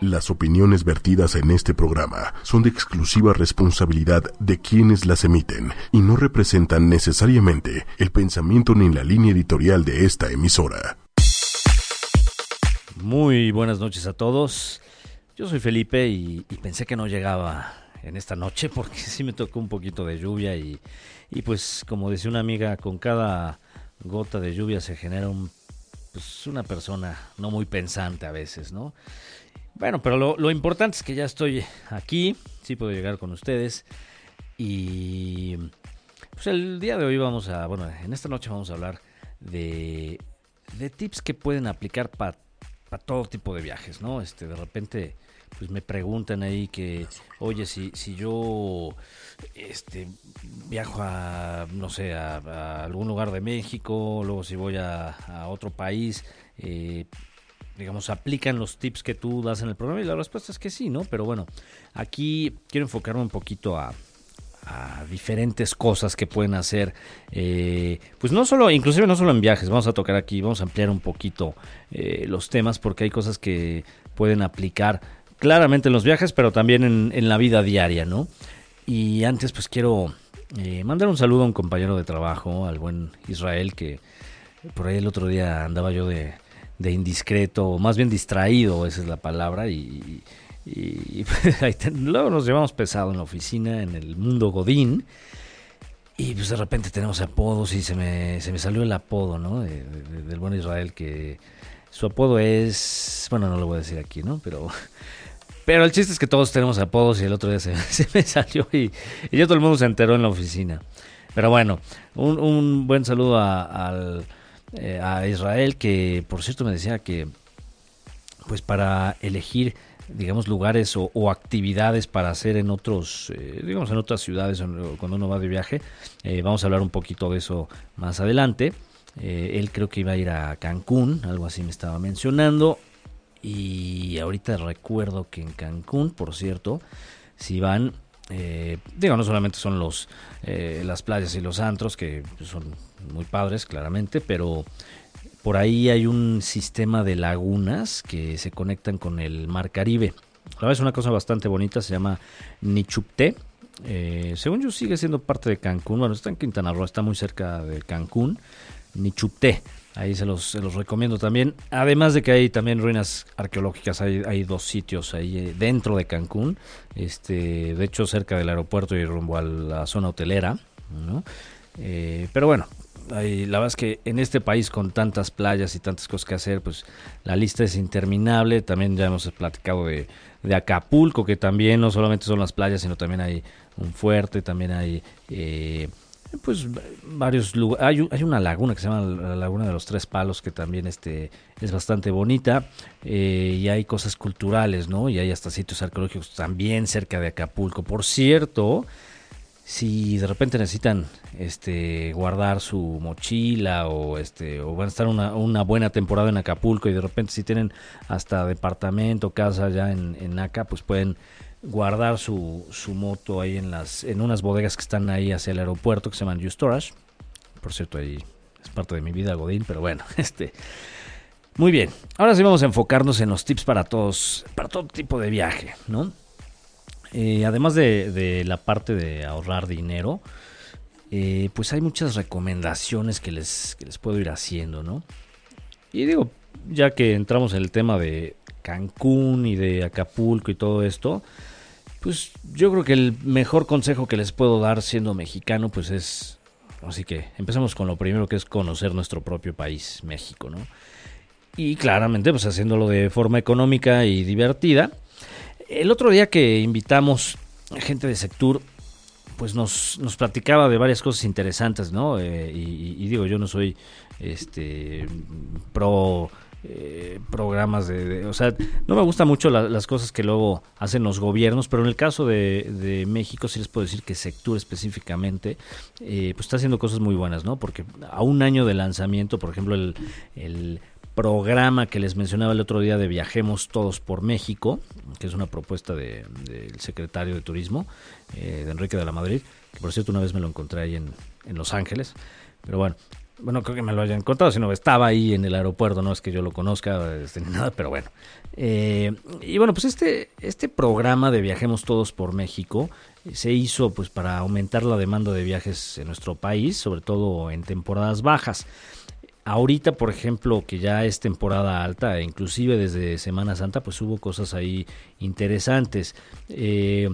Las opiniones vertidas en este programa son de exclusiva responsabilidad de quienes las emiten y no representan necesariamente el pensamiento ni la línea editorial de esta emisora. Muy buenas noches a todos. Yo soy Felipe y, pensé que no llegaba en esta noche porque sí me tocó un poquito de lluvia y, y pues como decía una amiga, con cada gota de lluvia se genera un, pues una persona no muy pensante a veces, ¿no? Bueno, pero lo, importante es que ya estoy aquí, sí puedo llegar con ustedes. Y pues el día de hoy vamos a, bueno, en esta noche vamos a hablar de, de tips que pueden aplicar para todo tipo de viajes, ¿no? Este, de repente, pues me preguntan ahí que, oye, si, si yo este, viajo a, no sé, a, algún lugar de México, luego si voy a, a otro país, eh, digamos, aplican los tips que tú das en el programa? Y la respuesta es que sí, ¿no? Pero bueno, aquí quiero enfocarme un poquito a, diferentes cosas que pueden hacer, eh, pues no solo, inclusive no solo en viajes, vamos a tocar aquí, vamos a ampliar un poquito eh, los temas porque hay cosas que pueden aplicar claramente en los viajes, pero también en, la vida diaria, ¿no? Y antes pues quiero eh, mandar un saludo a un compañero de trabajo, al buen Israel, que por ahí el otro día andaba yo de, de indiscreto, más bien distraído, esa es la palabra, y, pues, luego nos llevamos pesado en la oficina, en el mundo Godín, y pues de repente tenemos apodos y se me, se me salió el apodo, ¿no? del buen Israel, que su apodo es, bueno, no lo voy a decir aquí, ¿no? Pero... Pero el chiste es que todos tenemos apodos y el otro día se, me salió y, ya todo el mundo se enteró en la oficina. Pero bueno, un, un buen saludo al eh, a Israel, que por cierto me decía que pues para elegir digamos lugares o, actividades para hacer en otros eh, digamos en otras ciudades cuando uno va de viaje eh, vamos a hablar un poquito de eso más adelante. Él creo que iba a ir a Cancún algo así me estaba mencionando y ahorita recuerdo que en Cancún por cierto si van digo no solamente son los las playas y los antros que son muy padres, claramente, pero por ahí hay un sistema de lagunas que se conectan con el mar Caribe. La verdad es una cosa bastante bonita, se llama Nichupté. Eh, según yo sigue siendo parte de Cancún, bueno, está en Quintana Roo, está muy cerca de Cancún, Nichupté. Ahí se los, se los recomiendo también. Además de que hay también ruinas arqueológicas, hay, hay dos sitios ahí eh, dentro de Cancún, este, de hecho cerca del aeropuerto y rumbo a la zona hotelera. ¿no? Eh, pero bueno, la verdad es que en este país con tantas playas y tantas cosas que hacer, pues la lista es interminable. También ya hemos platicado de, Acapulco, que también no solamente son las playas, sino también hay un fuerte, también hay eh, pues varios lugares. Hay, hay, una laguna que se llama la Laguna de los Tres Palos, que también este, es bastante bonita. Eh, y hay cosas culturales, ¿no? Y hay hasta sitios arqueológicos también cerca de Acapulco. Por cierto, si de repente necesitan este guardar su mochila o este o van a estar una, buena temporada en Acapulco y de repente si tienen hasta departamento casa ya en, en pues pueden guardar su, moto ahí en las en unas bodegas que están ahí hacia el aeropuerto que se llaman U-Storage por cierto ahí es parte de mi vida Godín pero bueno este muy bien. Ahora sí vamos a enfocarnos en los tips para todos para todo tipo de viaje no eh, además de, la parte de ahorrar dinero, eh, pues hay muchas recomendaciones que les, les puedo ir haciendo, ¿no? Y digo, ya que entramos en el tema de Cancún y de Acapulco y todo esto, pues yo creo que el mejor consejo que les puedo dar siendo mexicano, pues es, así que empezamos con lo primero que es conocer nuestro propio país, México, ¿no? Y claramente, pues haciéndolo de forma económica y divertida, el otro día que invitamos a gente de Sectur, pues nos, nos platicaba de varias cosas interesantes, ¿no? Eh, y, digo, yo no soy este pro eh, programas de, O sea, no me gustan mucho las cosas que luego hacen los gobiernos, pero en el caso de, México sí les puedo decir que Sectur específicamente, eh, pues está haciendo cosas muy buenas, ¿no? Porque a un año de lanzamiento, por ejemplo, el programa que les mencionaba el otro día de Viajemos Todos por México, que es una propuesta del secretario de Turismo, eh, de Enrique de la Madrid, que por cierto una vez me lo encontré ahí en, Los Ángeles. Pero bueno, bueno, creo que me lo hayan contado, sino estaba ahí en el aeropuerto, no es que yo lo conozca este, ni nada, pero bueno. Eh, y bueno, pues este, este programa de Viajemos Todos por México eh, se hizo pues para aumentar la demanda de viajes en nuestro país, sobre todo en temporadas bajas. Ahorita, por ejemplo, que ya es temporada alta, e inclusive desde Semana Santa, pues hubo cosas ahí interesantes. Eh,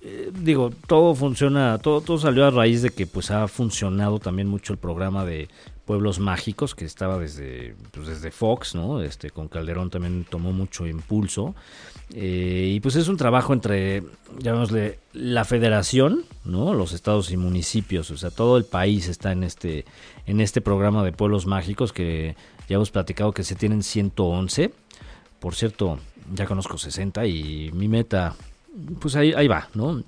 eh, digo, todo funciona, todo, todo salió a raíz de que pues ha funcionado también mucho el programa de Pueblos Mágicos que estaba desde, pues, desde Fox, ¿no? Este, con Calderón también tomó mucho impulso. Eh, y pues es un trabajo entre, llamémosle, la federación, ¿no? Los estados y municipios, o sea, todo el país está en este, en este programa de Pueblos Mágicos que ya hemos platicado que se tienen 111. Por cierto, ya conozco 60 y mi meta pues ahí, ahí va, ¿no?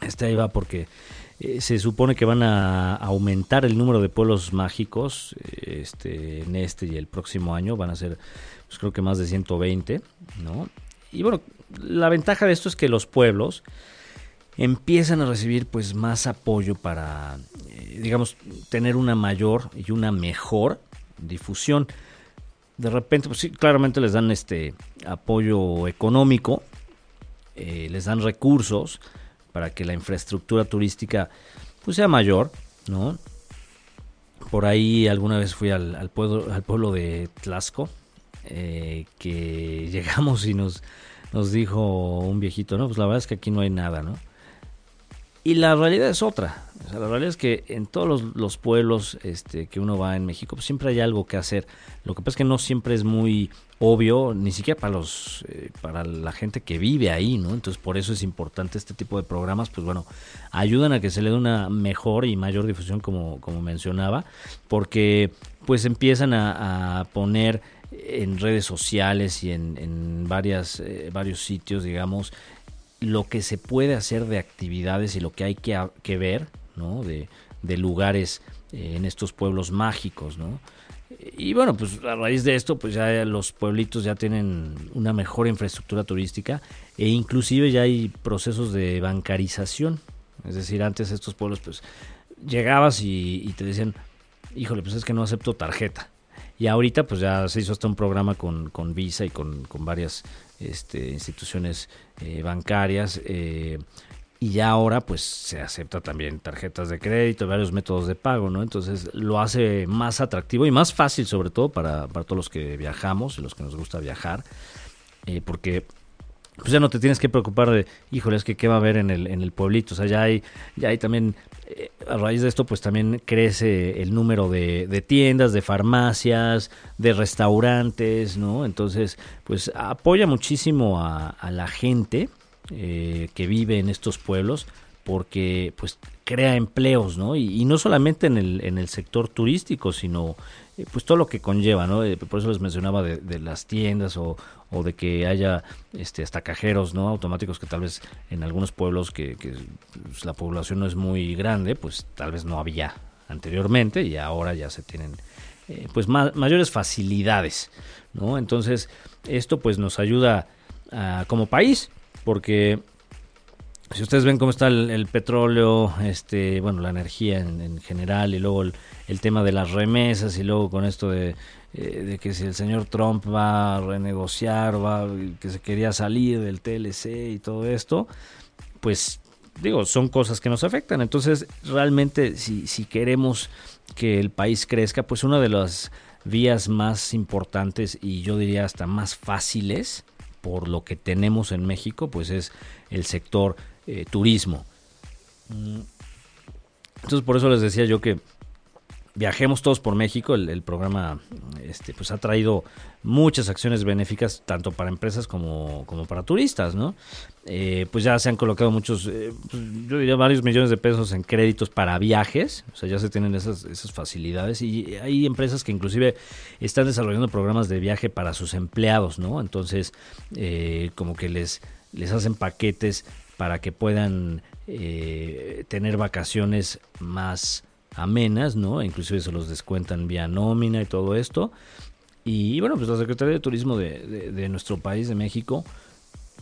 Este ahí va porque eh, se supone que van a aumentar el número de pueblos mágicos este, en este y el próximo año. Van a ser, pues creo que más de 120, ¿no? Y bueno, la ventaja de esto es que los pueblos empiezan a recibir pues más apoyo para, eh, digamos, tener una mayor y una mejor difusión. De repente, pues sí, claramente les dan este apoyo económico, eh, les dan recursos para que la infraestructura turística pues sea mayor, ¿no? Por ahí alguna vez fui al, pueblo, al pueblo de Tlaxco, eh, que llegamos y nos, nos dijo un viejito, no, pues la verdad es que aquí no hay nada, ¿no? Y la realidad es otra. la realidad es que en todos los, pueblos este, que uno va en México, pues siempre hay algo que hacer. Lo que pasa es que no siempre es muy obvio, ni siquiera para los, eh, para la gente que vive ahí, ¿no? Entonces por eso es importante este tipo de programas, pues bueno, ayudan a que se le dé una mejor y mayor difusión, como, como mencionaba, porque pues empiezan a, poner en redes sociales y en, en varias, eh, varios sitios, digamos, lo que se puede hacer de actividades y lo que hay que, que ver, ¿no? De, de lugares eh, en estos pueblos mágicos, ¿no? Y bueno, pues a raíz de esto, pues ya los pueblitos ya tienen una mejor infraestructura turística e inclusive ya hay procesos de bancarización. Es decir, antes estos pueblos, pues llegabas y, te decían, híjole, pues es que no acepto tarjeta. Y ahorita pues ya se hizo hasta un programa con, con Visa y con, con varias este, instituciones eh, bancarias. Eh, y ya ahora pues se acepta también tarjetas de crédito, varios métodos de pago, ¿no? Entonces lo hace más atractivo y más fácil sobre todo para, para todos los que viajamos y los que nos gusta viajar, eh, porque pues ya no te tienes que preocupar de, híjole, es que qué va a haber en el, en el pueblito, o sea, ya hay, ya hay también, eh, a raíz de esto pues también crece el número de, de tiendas, de farmacias, de restaurantes, ¿no? Entonces pues apoya muchísimo a, la gente eh, que vive en estos pueblos porque pues crea empleos, ¿no? Y, no solamente en el, en el sector turístico, sino eh, pues todo lo que conlleva, ¿no? Eh, por eso les mencionaba de, las tiendas o, o, de que haya este hasta cajeros, ¿no? Automáticos que tal vez en algunos pueblos que, pues, la población no es muy grande, pues tal vez no había anteriormente y ahora ya se tienen pues mayores facilidades, ¿no? Entonces esto pues nos ayuda como país porque si ustedes ven cómo está el, petróleo, este, bueno, la energía en, general y luego el, tema de las remesas y luego con esto de, eh, que si el señor Trump va a renegociar, va, que se quería salir del TLC y todo esto, pues digo, son cosas que nos afectan. Entonces, realmente, si, si queremos que el país crezca, pues una de las vías más importantes y yo diría hasta más fáciles por lo que tenemos en México, pues es el sector eh, turismo. Entonces por eso les decía yo que Viajemos todos por México, el, programa este, pues ha traído muchas acciones benéficas tanto para empresas como, como para turistas, ¿no? Eh, pues ya se han colocado muchos, eh, pues yo diría varios millones de pesos en créditos para viajes, o sea, ya se tienen esas, esas facilidades y hay empresas que inclusive están desarrollando programas de viaje para sus empleados, ¿no? Entonces, como que les, les hacen paquetes para que puedan tener vacaciones más amenas, ¿no? Inclusive se los descuentan vía nómina y todo esto. Y bueno, pues la Secretaría de Turismo de, nuestro país, de México,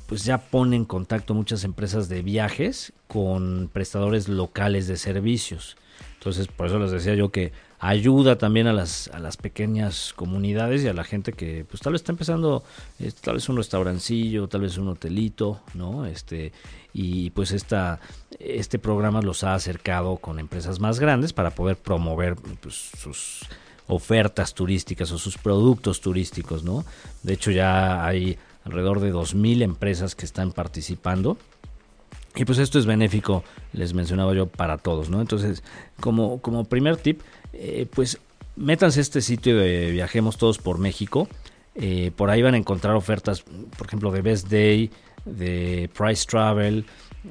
pues ya pone en contacto muchas empresas de viajes con prestadores locales de servicios. Entonces, por eso les decía yo que ayuda también a las, a las pequeñas comunidades y a la gente que pues tal vez está empezando, eh, tal vez un restaurancillo, tal vez un hotelito, ¿no? Este, y pues esta, este programa los ha acercado con empresas más grandes para poder promover pues, sus ofertas turísticas o sus productos turísticos, ¿no? De hecho ya hay alrededor de 2.000 empresas que están participando. Y pues esto es benéfico, les mencionaba yo, para todos, ¿no? Entonces, como, como primer tip, eh, pues métanse a este sitio de Viajemos Todos por México. Eh, por ahí van a encontrar ofertas, por ejemplo, de Best Day, de Price Travel.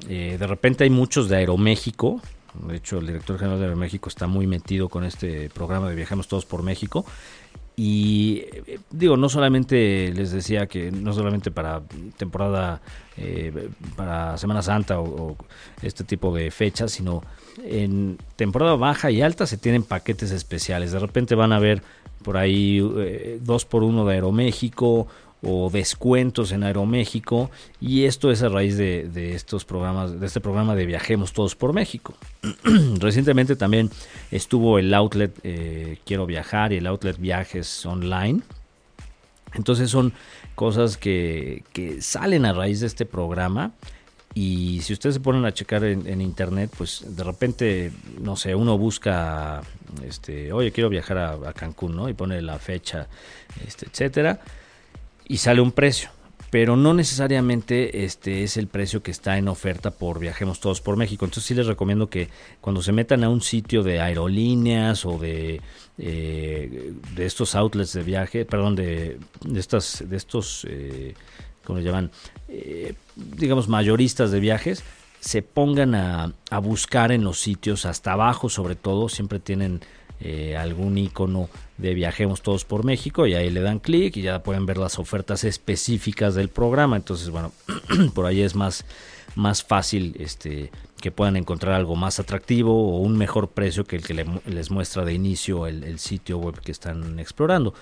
Eh, de repente hay muchos de Aeroméxico. De hecho, el director general de Aeroméxico está muy metido con este programa de Viajemos Todos por México. Y eh, digo, no solamente les decía que no solamente para temporada, eh, para Semana Santa o, este tipo de fechas, sino en temporada baja y alta se tienen paquetes especiales. De repente van a ver por ahí dos por uno de Aeroméxico o descuentos en Aeroméxico y esto es a raíz de, estos programas de este programa de Viajemos Todos por México. Recientemente también estuvo el outlet eh, Quiero Viajar y el outlet Viajes Online. Entonces son cosas que, salen a raíz de este programa y si ustedes se ponen a checar en, internet pues de repente no sé uno busca este oye quiero viajar a, a Cancún no y pone la fecha este etcétera y sale un precio. Pero no necesariamente este es el precio que está en oferta por Viajemos Todos por México. Entonces sí les recomiendo que cuando se metan a un sitio de aerolíneas o de, eh, de estos outlets de viaje, perdón, de, de, estas, de estos, eh, ¿cómo le llaman? Eh, digamos, mayoristas de viajes, se pongan a, a buscar en los sitios, hasta abajo sobre todo, siempre tienen eh, algún icono de Viajemos Todos por México y ahí le dan clic y ya pueden ver las ofertas específicas del programa. Entonces, bueno, por ahí es más, más fácil este, que puedan encontrar algo más atractivo o un mejor precio que el que les muestra de inicio el, el sitio web que están explorando.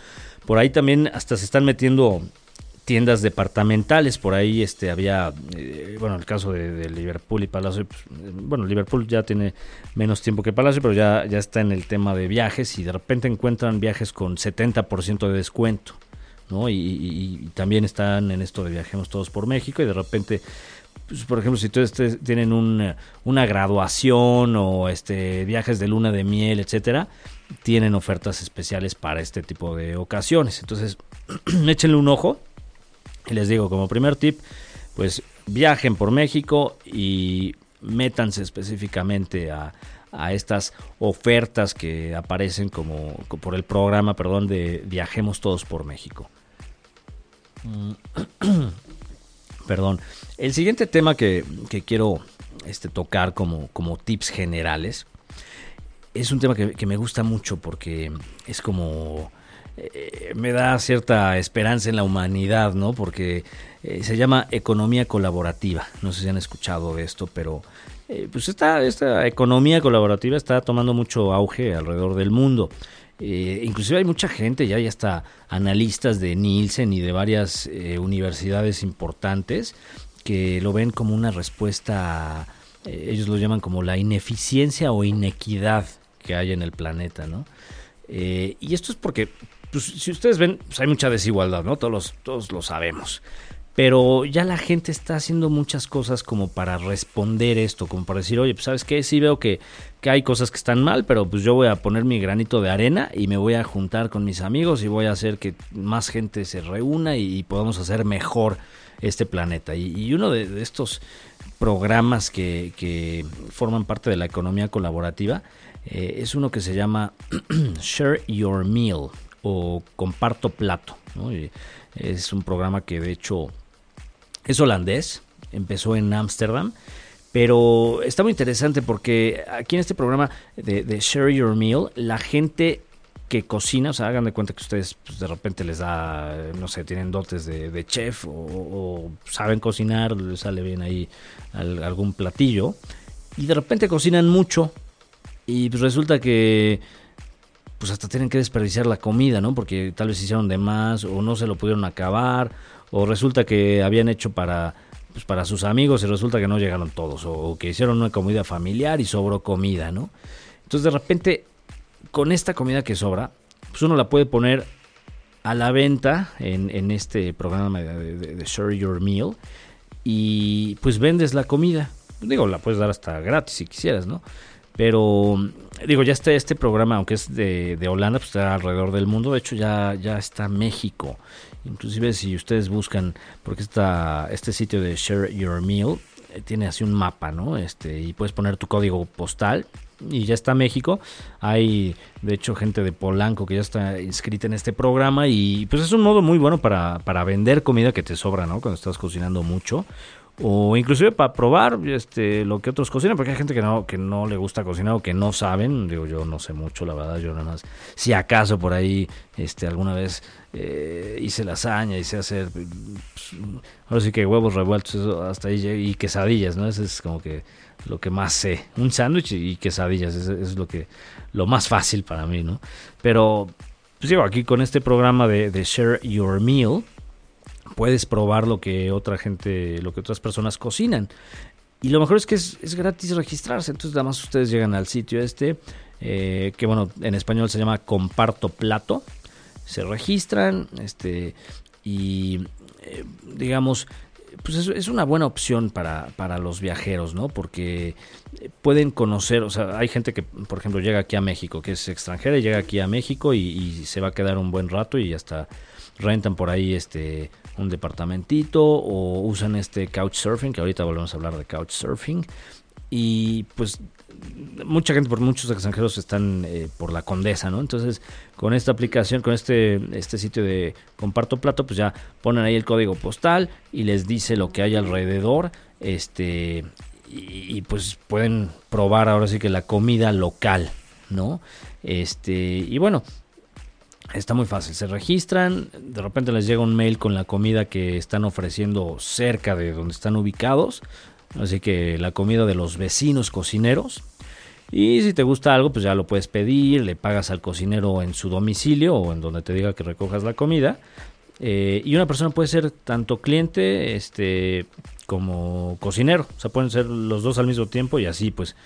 Por ahí también hasta se están metiendo tiendas departamentales. Por ahí este había, eh, bueno, el caso de, Liverpool y Palacio. Pues, bueno, Liverpool ya tiene menos tiempo que Palacio, pero ya, ya está en el tema de viajes y de repente encuentran viajes con 70% de descuento. ¿no? Y, también están en esto de viajemos todos por México y de repente pues, por ejemplo, si ustedes tienen una graduación o este viajes de luna de miel, etcétera, tienen ofertas especiales para este tipo de ocasiones. Entonces, échenle un ojo les digo, como primer tip, pues viajen por México y métanse específicamente a, estas ofertas que aparecen como por el programa, perdón, de Viajemos Todos por México. Mm. perdón. El siguiente tema que, quiero este, tocar como, como tips generales es un tema que, que me gusta mucho porque es como eh, me da cierta esperanza en la humanidad, ¿no? Porque eh, se llama economía colaborativa. No sé si han escuchado de esto, pero eh, pues esta, esta economía colaborativa está tomando mucho auge alrededor del mundo. inclusive hay mucha gente, ya hay hasta analistas de Nielsen y de varias universidades importantes que lo ven como una respuesta, ellos lo llaman como la ineficiencia o inequidad que hay en el planeta, ¿no? y esto es porque pues, si ustedes ven, pues hay mucha desigualdad, ¿no? Todos, todos lo sabemos. Pero ya la gente está haciendo muchas cosas como para responder esto, como para decir, oye, pues sabes qué, sí veo que, que hay cosas que están mal, pero pues yo voy a poner mi granito de arena y me voy a juntar con mis amigos y voy a hacer que más gente se reúna y, podamos hacer mejor este planeta. Y, uno de, estos programas que, que forman parte de la economía colaborativa eh, es uno que se llama Share Your Meal o Comparto Plato. es un programa que de hecho es holandés, empezó en Ámsterdam, pero está muy interesante porque aquí en este programa de, Share Your Meal, la gente que cocina, o sea, hagan de cuenta que ustedes pues, de repente les da, no sé, tienen dotes de, chef o, saben cocinar, les sale bien ahí algún platillo, y de repente cocinan mucho y pues resulta que pues hasta tienen que desperdiciar la comida, ¿no? Porque tal vez hicieron de más o no se lo pudieron acabar o resulta que habían hecho para pues para sus amigos y resulta que no llegaron todos o, que hicieron una comida familiar y sobró comida, ¿no? Entonces de repente con esta comida que sobra, pues uno la puede poner a la venta en, este programa de, Share Your Meal y pues vendes la comida. Digo, la puedes dar hasta gratis si quisieras, ¿no? Pero digo, ya está este programa, aunque es de, Holanda, pues está alrededor del mundo. De hecho, ya, ya está México. Inclusive si ustedes buscan, porque está este sitio de Share Your Meal eh, tiene así un mapa, ¿no? Este, y puedes poner tu código postal y ya está México. Hay, de hecho, gente de Polanco que ya está inscrita en este programa y pues es un modo muy bueno para, para vender comida que te sobra, ¿no? Cuando estás cocinando mucho o inclusive para probar este lo que otros cocinan porque hay gente que no que no le gusta cocinar o que no saben. Digo yo no sé mucho la verdad yo nada más si acaso por ahí este alguna vez eh, hice lasaña hice hacer pues, ahora sí que huevos revueltos hasta ahí y quesadillas no eso es como que lo que más sé. Un sándwich y quesadillas eso es lo que lo más fácil para mí no pero pues digo aquí con este programa de, de share your meal puedes probar lo que otra gente, lo que otras personas cocinan. Y lo mejor es que es, gratis registrarse, entonces nada más ustedes llegan al sitio este, eh, que bueno, en español se llama Comparto Plato, se registran, este, y eh, digamos, pues es, una buena opción para, para, los viajeros, ¿no? Porque pueden conocer, o sea, hay gente que, por ejemplo, llega aquí a México, que es extranjera y llega aquí a México y, y se va a quedar un buen rato y hasta rentan por ahí este un departamentito o usan este couchsurfing, que ahorita volvemos a hablar de couchsurfing. Y pues mucha gente, por muchos extranjeros están eh, por la condesa, ¿no? Entonces, con esta aplicación, con este, este sitio de comparto plato, pues ya ponen ahí el código postal y les dice lo que hay alrededor, este, y, y pues pueden probar ahora sí que la comida local, ¿no? Este, y bueno, Está muy fácil, se registran, de repente les llega un mail con la comida que están ofreciendo cerca de donde están ubicados, así que la comida de los vecinos cocineros. Y si te gusta algo, pues ya lo puedes pedir, le pagas al cocinero en su domicilio o en donde te diga que recojas la comida. Eh, y una persona puede ser tanto cliente este, como cocinero, o sea, pueden ser los dos al mismo tiempo y así pues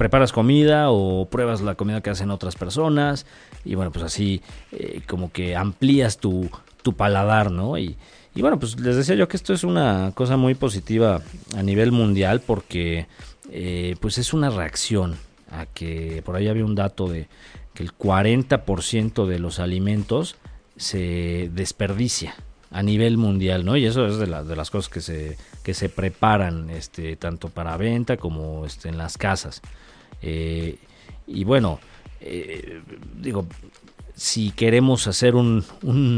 preparas comida o pruebas la comida que hacen otras personas y bueno, pues así eh, como que amplías tu, tu paladar, ¿no? Y, y, bueno, pues les decía yo que esto es una cosa muy positiva a nivel mundial porque eh, pues es una reacción a que por ahí había un dato de que el 40% de los alimentos se desperdicia a nivel mundial, ¿no? Y eso es de, de las cosas que se, que se preparan este, tanto para venta como este, en las casas. Eh, y bueno, eh, digo, si queremos hacer un,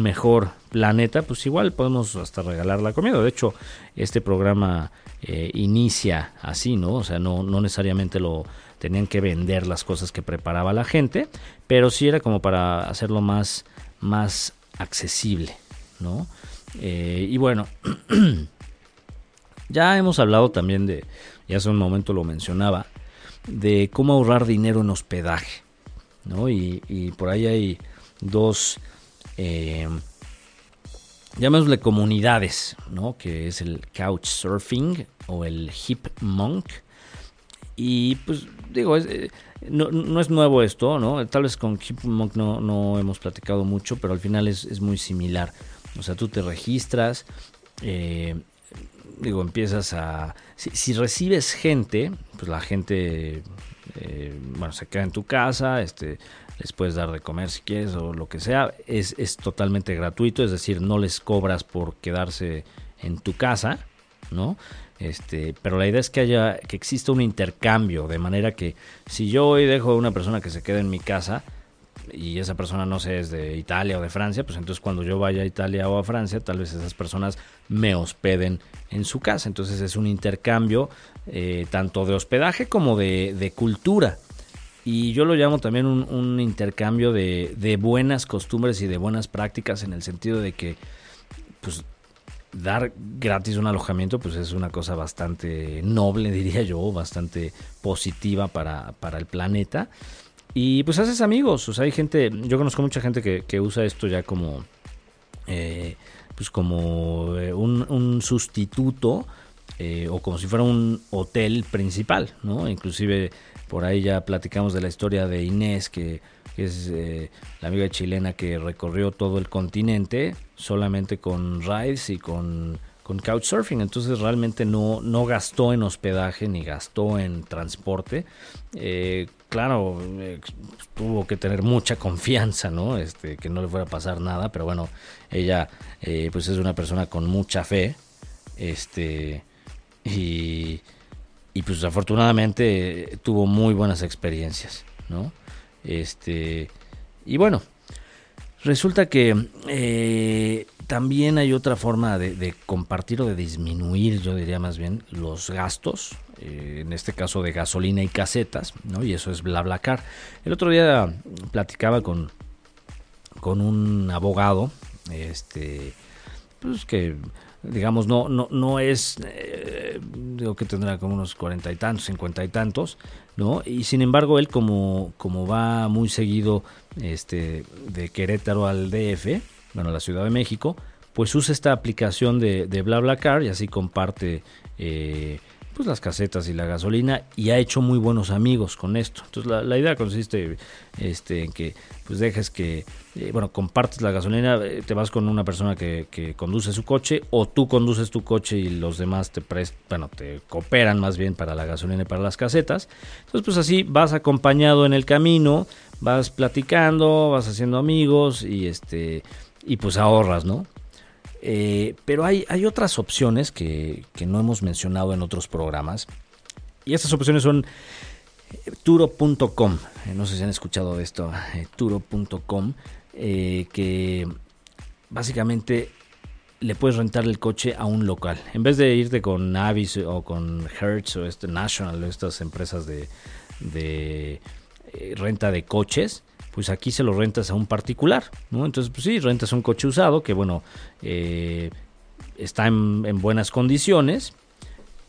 mejor planeta, pues igual podemos hasta regalar la comida. De hecho, este programa eh, inicia así, ¿no? O sea, no, no necesariamente lo tenían que vender las cosas que preparaba la gente, pero sí era como para hacerlo más, más accesible, ¿no? y bueno, ya hemos hablado también de, ya hace un momento lo mencionaba, de cómo ahorrar dinero en hospedaje. ¿no? Y, por ahí hay dos, eh, llamémosle comunidades, ¿no? que es el Couchsurfing o el Hip Monk. Y pues digo, eh, no, es nuevo esto, ¿no? Tal vez con Hip Monk no, no hemos platicado mucho, pero al final es, es muy similar. O sea, tú te registras, eh, digo, empiezas a... Si, recibes gente, pues la gente, eh, bueno, se queda en tu casa, este, les puedes dar de comer si quieres o lo que sea, es, es totalmente gratuito, es decir, no les cobras por quedarse en tu casa, ¿no? Este, pero la idea es que haya, que exista un intercambio, de manera que si yo hoy dejo a una persona que se quede en mi casa, y esa persona no sé es de Italia o de Francia, pues entonces cuando yo vaya a Italia o a Francia, tal vez esas personas me hospeden en su casa. Entonces es un intercambio eh, tanto de hospedaje como de, cultura. Y yo lo llamo también un, intercambio de, buenas costumbres y de buenas prácticas en el sentido de que pues dar gratis un alojamiento pues es una cosa bastante noble diría yo, bastante positiva para, para el planeta. Y pues haces amigos, o sea, hay gente, yo conozco mucha gente que, usa esto ya como, eh, pues como eh, un, sustituto eh, o como si fuera un hotel principal, ¿no? Inclusive por ahí ya platicamos de la historia de Inés que que es eh, la amiga chilena que recorrió todo el continente solamente con rides y con, con couchsurfing. Entonces realmente no, no gastó en hospedaje ni gastó en transporte. Eh, claro, eh, tuvo que tener mucha confianza, ¿no? Este, que no le fuera a pasar nada, pero bueno, ella pues es una persona con mucha fe. Este, y, y pues afortunadamente tuvo muy buenas experiencias, ¿no? Este, y bueno, resulta que eh, también hay otra forma de, compartir o de disminuir, yo diría más bien, los gastos, eh, en este caso de gasolina y casetas, ¿no? Y eso es BlaBlaCar. El otro día platicaba con, con un abogado, este, pues que digamos, no, no, no es, eh, digo que tendrá como unos cuarenta y tantos, cincuenta y tantos, ¿no? Y sin embargo, él como, como va muy seguido este, de Querétaro al DF, bueno, la Ciudad de México, pues usa esta aplicación de, de BlaBlaCar y así comparte eh, pues las casetas y la gasolina y ha hecho muy buenos amigos con esto. Entonces la, idea consiste este, en que pues dejes que, eh, bueno, compartes la gasolina, eh, te vas con una persona que, que, conduce su coche o tú conduces tu coche y los demás te prestan, bueno, te cooperan más bien para la gasolina y para las casetas. Entonces pues así vas acompañado en el camino, vas platicando, vas haciendo amigos y este y pues ahorras, ¿no? Eh, pero hay, hay otras opciones que, no hemos mencionado en otros programas. Y estas opciones son eh, turo.com. Eh, no sé si han escuchado de esto. turo.com. que básicamente le puedes rentar el coche a un local. En vez de irte con Navis o con Hertz o este National, estas empresas de, de renta de coches, pues aquí se lo rentas a un particular, ¿no? Entonces, pues sí, rentas un coche usado que, bueno, eh, está en, buenas condiciones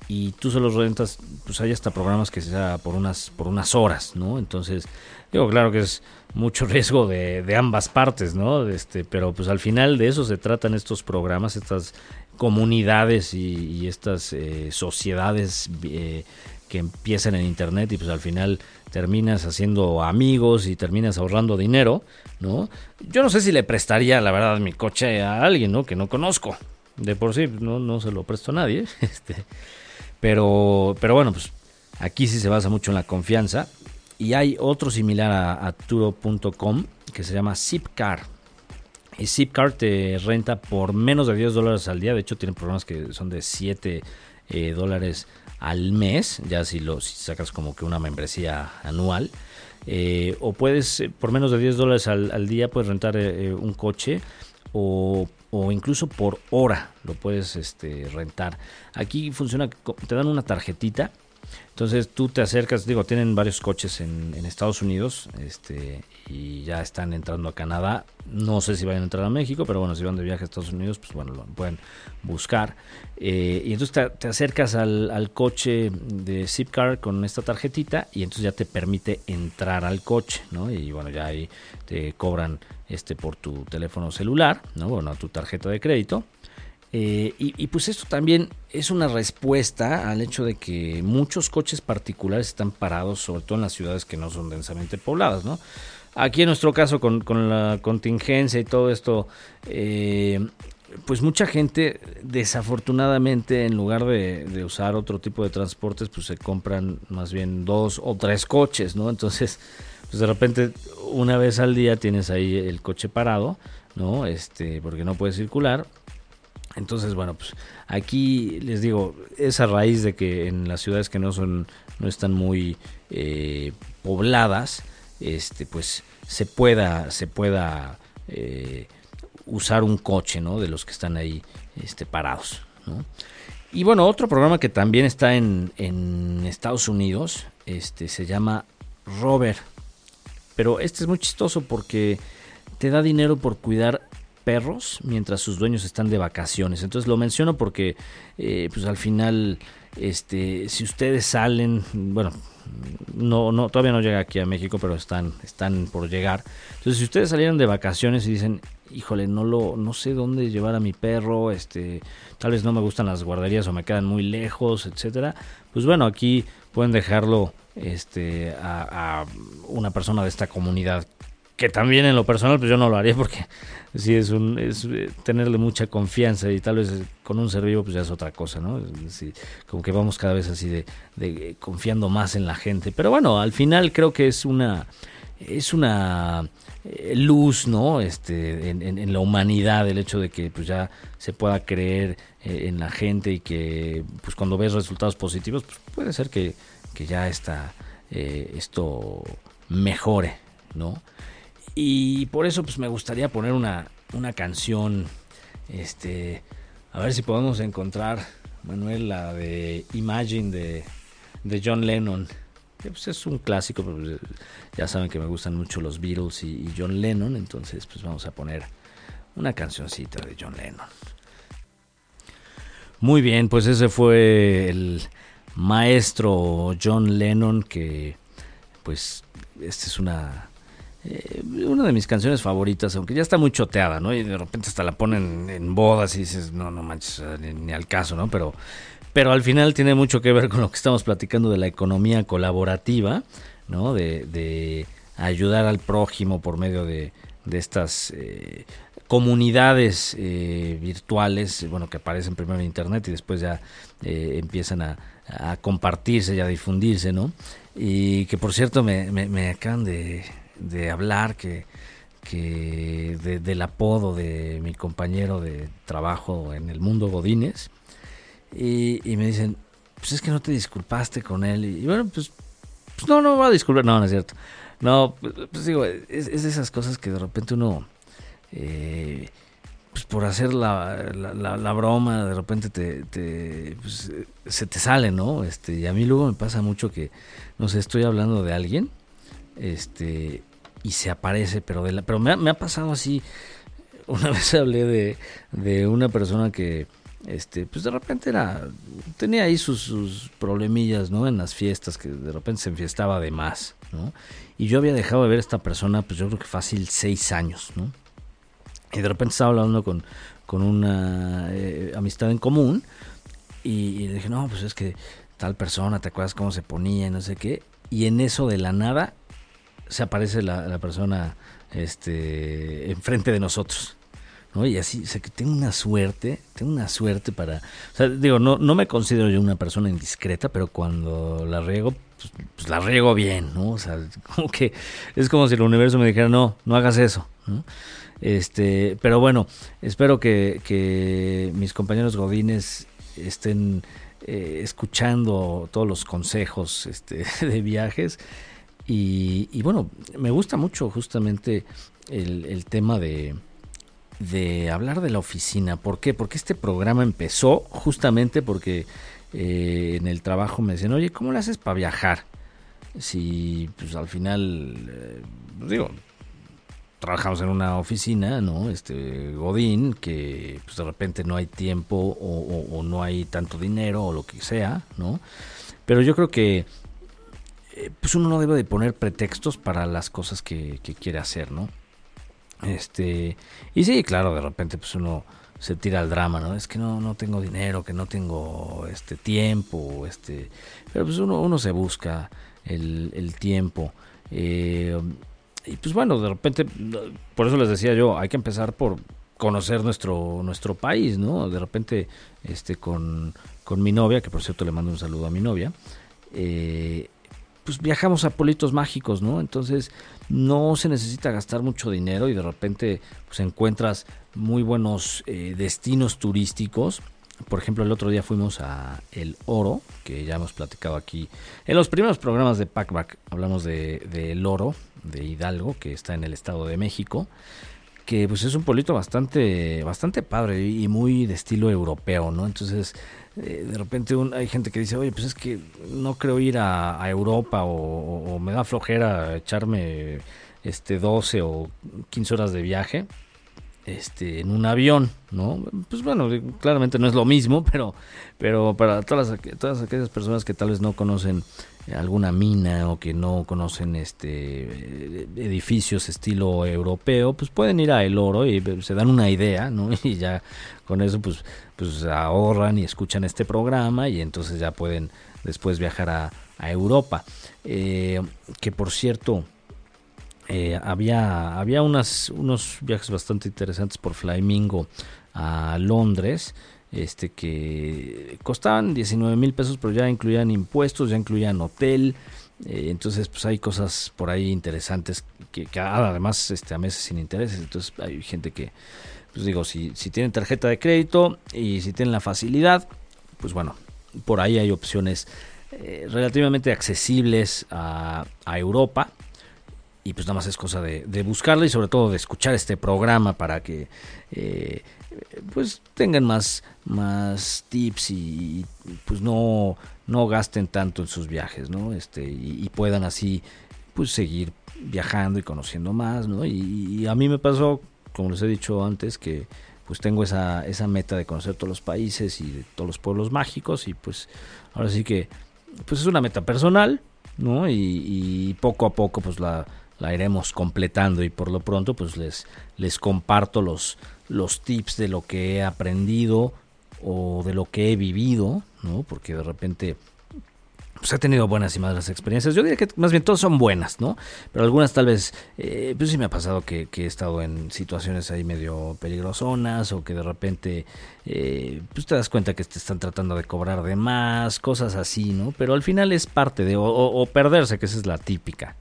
y tú se los rentas, pues hay hasta programas que sea por unas, por unas horas, ¿no? Entonces, digo, claro que es mucho riesgo de, ambas partes, ¿no? Este, pero pues al final de eso se tratan estos programas, estas comunidades y, estas eh, sociedades eh, que empiezan en internet y pues al final terminas haciendo amigos y terminas ahorrando dinero, ¿no? Yo no sé si le prestaría, la verdad, mi coche a alguien, ¿no? Que no conozco. De por sí, no, no se lo presto a nadie. Este, pero, pero bueno, pues aquí sí se basa mucho en la confianza. Y hay otro similar a, Turo.com que se llama Zipcar. Y Zipcar te renta por menos de 10 dólares al día. De hecho, tienen programas que son de 7 eh, dólares al mes, ya si lo sacas como que una membresía anual. Eh, o puedes, eh, por menos de 10 dólares al, día, puedes rentar eh, un coche o, o, incluso por hora lo puedes este, rentar. Aquí funciona, te dan una tarjetita entonces tú te acercas, digo, tienen varios coches en, Estados Unidos este, y ya están entrando a Canadá. No sé si van a entrar a México, pero bueno, si van de viaje a Estados Unidos, pues bueno, lo pueden buscar. Eh, y entonces te, acercas al, coche de Zipcar con esta tarjetita y entonces ya te permite entrar al coche, ¿no? Y bueno, ya ahí te cobran este por tu teléfono celular, ¿no? Bueno, tu tarjeta de crédito. Eh, y, pues esto también es una respuesta al hecho de que muchos coches particulares están parados, sobre todo en las ciudades que no son densamente pobladas, ¿no? Aquí en nuestro caso, con, la contingencia y todo esto, eh, pues mucha gente, desafortunadamente, en lugar de, usar otro tipo de transportes, pues se compran más bien dos o tres coches, ¿no? Entonces, pues de repente, una vez al día tienes ahí el coche parado, ¿no? Este, porque no puede circular entonces, bueno, pues aquí les digo, esa raíz de que en las ciudades que no son, no están muy eh, pobladas, este, pues se pueda, se pueda eh, usar un coche, ¿no? De los que están ahí, este, parados, ¿no? Y bueno, otro programa que también está en, en Estados Unidos, este, se llama Rover. Pero este es muy chistoso porque te da dinero por cuidar perros mientras sus dueños están de vacaciones. Entonces lo menciono porque eh, pues al final este si ustedes salen, bueno, no no todavía no llega aquí a México, pero están están por llegar. Entonces si ustedes salieron de vacaciones y dicen, "Híjole, no lo no sé dónde llevar a mi perro, este, tal vez no me gustan las guarderías o me quedan muy lejos, etcétera." Pues bueno, aquí pueden dejarlo este a, a una persona de esta comunidad que también en lo personal pues yo no lo haría porque sí es un es eh, tenerle mucha confianza y tal vez eh, con un ser vivo pues ya es otra cosa, ¿no? como que vamos cada vez así de, de, confiando más en la gente. Pero bueno, al final creo que es una es una eh, luz, ¿no? Este, en, la humanidad, el hecho de que pues ya se pueda creer en la gente y que pues cuando ves resultados positivos, pues puede ser que, que ya está esto mejore, ¿no? Y por eso pues me gustaría poner una, una canción, este, a ver si podemos encontrar, Manuel, la de Imagine de, de John Lennon. pues es un clásico, pues, ya saben que me gustan mucho los Beatles y, y John Lennon, entonces pues vamos a poner una cancioncita de John Lennon. Muy bien, pues ese fue el maestro John Lennon que pues esta es una eh, una de mis canciones favoritas, aunque ya está muy choteada, ¿no? Y de repente hasta la ponen en bodas y dices, no, no manches, ni, al caso, ¿no? Pero, pero al final tiene mucho que ver con lo que estamos platicando de la economía colaborativa, ¿no? De, ayudar al prójimo por medio de, estas eh, comunidades eh, virtuales, bueno, que aparecen primero en Internet y después ya empiezan a, compartirse y a difundirse, ¿no? Y que por cierto me, me acaban de de hablar que, que del apodo de mi compañero de trabajo en el mundo Godínez. Y, me dicen, pues es que no te disculpaste con él. Y, bueno, pues, pues, no, no va a disculpar. No, no es cierto. No, pues, pues digo, es, de esas cosas que de repente uno, eh, pues por hacer la, la, broma, de repente te, te pues, se te sale, ¿no? Este, y a mí luego me pasa mucho que, no sé, estoy hablando de alguien este y se aparece, pero de la, pero me ha, me ha pasado así. Una vez hablé de, de una persona que este pues de repente era tenía ahí sus, sus, problemillas no en las fiestas que de repente se enfiestaba de más no y yo había dejado de ver a esta persona pues yo creo que fácil seis años no y de repente estaba hablando con, con una eh, amistad en común y, y, le dije no pues es que tal persona te acuerdas cómo se ponía y no sé qué y en eso de la nada se aparece la, persona este, enfrente de nosotros. ¿no? Y así, o sea, que tengo una suerte, tengo una suerte para... O sea, digo, no, no me considero yo una persona indiscreta, pero cuando la riego, pues, pues, la riego bien, ¿no? O sea, como que es como si el universo me dijera, no, no hagas eso, Este, pero bueno, espero que, que mis compañeros godines estén eh, escuchando todos los consejos este, de viajes y, bueno, me gusta mucho justamente el, tema de, de hablar de la oficina. ¿Por qué? Porque este programa empezó justamente porque eh, en el trabajo me decían, oye, ¿cómo le haces para viajar? Si pues al final, eh, digo, trabajamos en una oficina, ¿no? Este Godín, que pues de repente no hay tiempo o, o no hay tanto dinero o lo que sea, ¿no? Pero yo creo que eh, pues uno no debe de poner pretextos para las cosas que, quiere hacer, ¿no? Este, y sí, claro, de repente pues uno se tira al drama, ¿no? Es que no, no tengo dinero, que no tengo este tiempo, este, pero pues uno, uno se busca el, tiempo. Eh, y pues bueno, de repente, por eso les decía yo, hay que empezar por conocer nuestro, nuestro país, ¿no? De repente, este, con, con mi novia, que por cierto le mando un saludo a mi novia, eh, pues viajamos a politos mágicos, ¿no? Entonces no se necesita gastar mucho dinero y de repente pues encuentras muy buenos eh, destinos turísticos. Por ejemplo, el otro día fuimos a El Oro, que ya hemos platicado aquí. En los primeros programas de Packback hablamos de, de El Oro, de Hidalgo, que está en el Estado de México que pues es un pueblito bastante bastante padre y muy de estilo europeo, ¿no? Entonces eh, de repente hay gente que dice, oye, pues es que no creo ir a, Europa o, me da flojera echarme este 12 o 15 horas de viaje este en un avión, ¿no? Pues bueno, claramente no es lo mismo, pero pero para todas todas aquellas personas que tal vez no conocen alguna mina o que no conocen este edificios estilo europeo, pues pueden ir a El Oro y se dan una idea, ¿no? Y ya con eso pues pues ahorran y escuchan este programa y entonces ya pueden después viajar a, Europa. Eh, que por cierto, eh, había, había unas, unos viajes bastante interesantes por Flamingo a Londres, este que costaban 19 mil pesos, pero ya incluían impuestos, ya incluían hotel, eh, entonces pues hay cosas por ahí interesantes que, además este, a meses sin intereses, entonces hay gente que, pues digo, si, si tienen tarjeta de crédito y si tienen la facilidad, pues bueno, por ahí hay opciones eh, relativamente accesibles a, a Europa y pues nada más es cosa de, buscarla y sobre todo de escuchar este programa para que eh, pues tengan más más tips y, pues no no gasten tanto en sus viajes no este y, puedan así pues seguir viajando y conociendo más no y, a mí me pasó como les he dicho antes que pues tengo esa esa meta de conocer todos los países y de todos los pueblos mágicos y pues ahora sí que pues es una meta personal no y poco a poco pues la la iremos completando y por lo pronto pues les, les comparto los, los tips de lo que he aprendido o de lo que he vivido, ¿no? Porque de repente pues he tenido buenas y malas experiencias. Yo diría que más bien todas son buenas, ¿no? Pero algunas tal vez, eh, pues sí me ha pasado que, he estado en situaciones ahí medio peligrosonas o que de repente, eh, pues te das cuenta que te están tratando de cobrar de más, cosas así, ¿no? Pero al final es parte de, o perderse, que esa es la típica,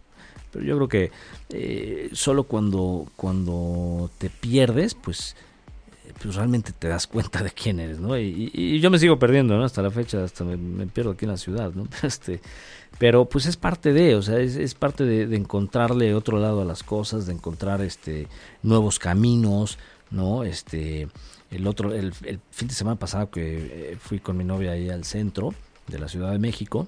pero yo creo que eh, solo cuando, cuando te pierdes, pues, pues realmente te das cuenta de quién eres, ¿no? Y, yo me sigo perdiendo, ¿no? Hasta la fecha, hasta me, pierdo aquí en la ciudad, ¿no? Este, pero pues es parte de, o sea, es, parte de, encontrarle otro lado a las cosas, de encontrar este nuevos caminos, ¿no? Este, el otro, el, el fin de semana pasado que eh, fui con mi novia ahí al centro de la Ciudad de México,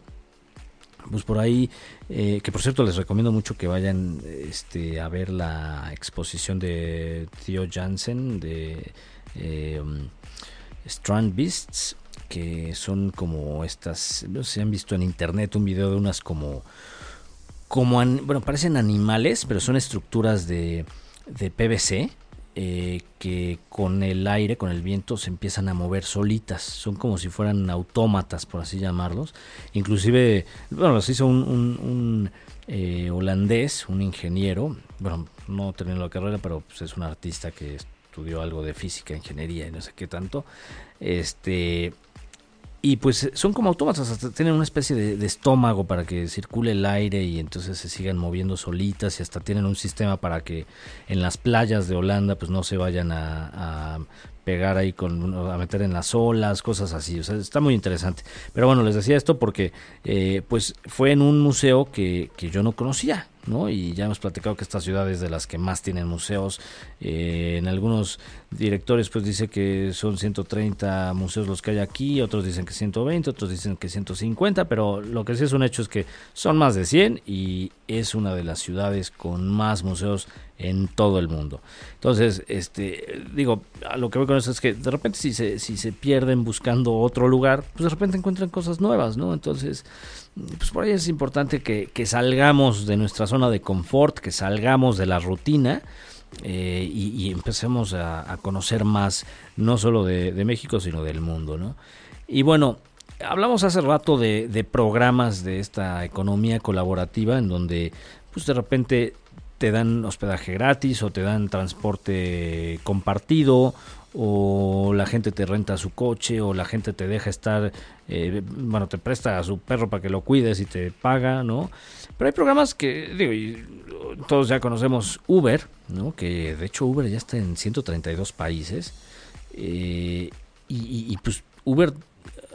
pues por ahí, eh, que por cierto les recomiendo mucho que vayan este, a ver la exposición de Theo Jansen de eh, Strand Beasts, que son como estas, no sé si han visto en internet un video de unas como, como bueno, parecen animales, pero son estructuras de, de PVC eh, que con el aire, con el viento, se empiezan a mover solitas. Son como si fueran autómatas, por así llamarlos. Inclusive, bueno, los hizo un, eh, holandés, un ingeniero, bueno, no terminó la carrera, pero pues, es un artista que estudió algo de física, ingeniería y no sé qué tanto. Este y pues son como autómatas, hasta tienen una especie de, estómago para que circule el aire y entonces se sigan moviendo solitas y hasta tienen un sistema para que en las playas de Holanda pues no se vayan a, pegar ahí con a meter en las olas, cosas así, o sea, está muy interesante. Pero bueno, les decía esto porque eh, pues fue en un museo que, que yo no conocía, ¿no? Y ya hemos platicado que esta ciudad es de las que más tienen museos. Eh, en algunos directores pues dice que son 130 museos los que hay aquí, otros dicen que 120, otros dicen que 150, pero lo que sí es un hecho es que son más de 100 y es una de las ciudades con más museos en todo el mundo. Entonces, este, digo, a lo que voy con eso es que de repente si se, si se pierden buscando otro lugar, pues de repente encuentran cosas nuevas, ¿no? Entonces, pues por ahí es importante que, salgamos de nuestra zona de confort, que salgamos de la rutina eh, y, empecemos a, conocer más, no solo de, México, sino del mundo, ¿no? Y bueno, hablamos hace rato de, de programas de esta economía colaborativa en donde pues de repente te dan hospedaje gratis o te dan transporte compartido o la gente te renta su coche o la gente te deja estar, eh, bueno, te presta a su perro para que lo cuides y te paga, ¿no? Pero hay programas que, digo, todos ya conocemos Uber, ¿no? Que de hecho Uber ya está en 132 países. Eh, y, y, pues Uber,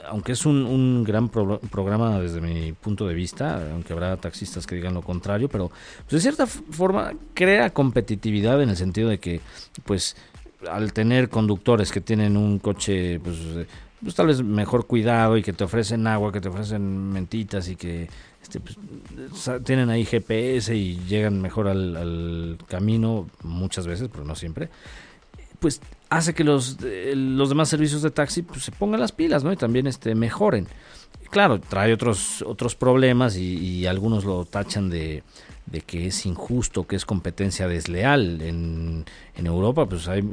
aunque es un, un gran programa desde mi punto de vista, aunque habrá taxistas que digan lo contrario, pero pues de cierta forma crea competitividad en el sentido de que, pues, al tener conductores que tienen un coche, pues, pues, tal vez mejor cuidado y que te ofrecen agua, que te ofrecen mentitas y que este, pues, tienen ahí GPS y llegan mejor al, camino muchas veces, pero no siempre, pues hace que los, los demás servicios de taxi pues, se pongan las pilas, ¿no? Y también este, mejoren. Claro, trae otros, otros problemas y, algunos lo tachan de, de, que es injusto, que es competencia desleal. En, en Europa pues hay,